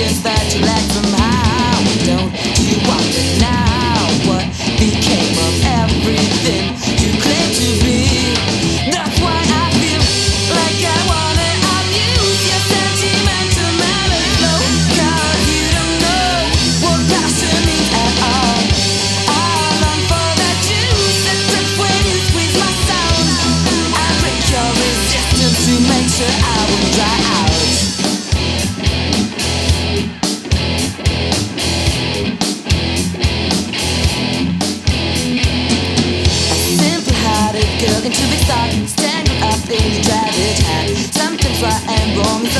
Just that and wrongs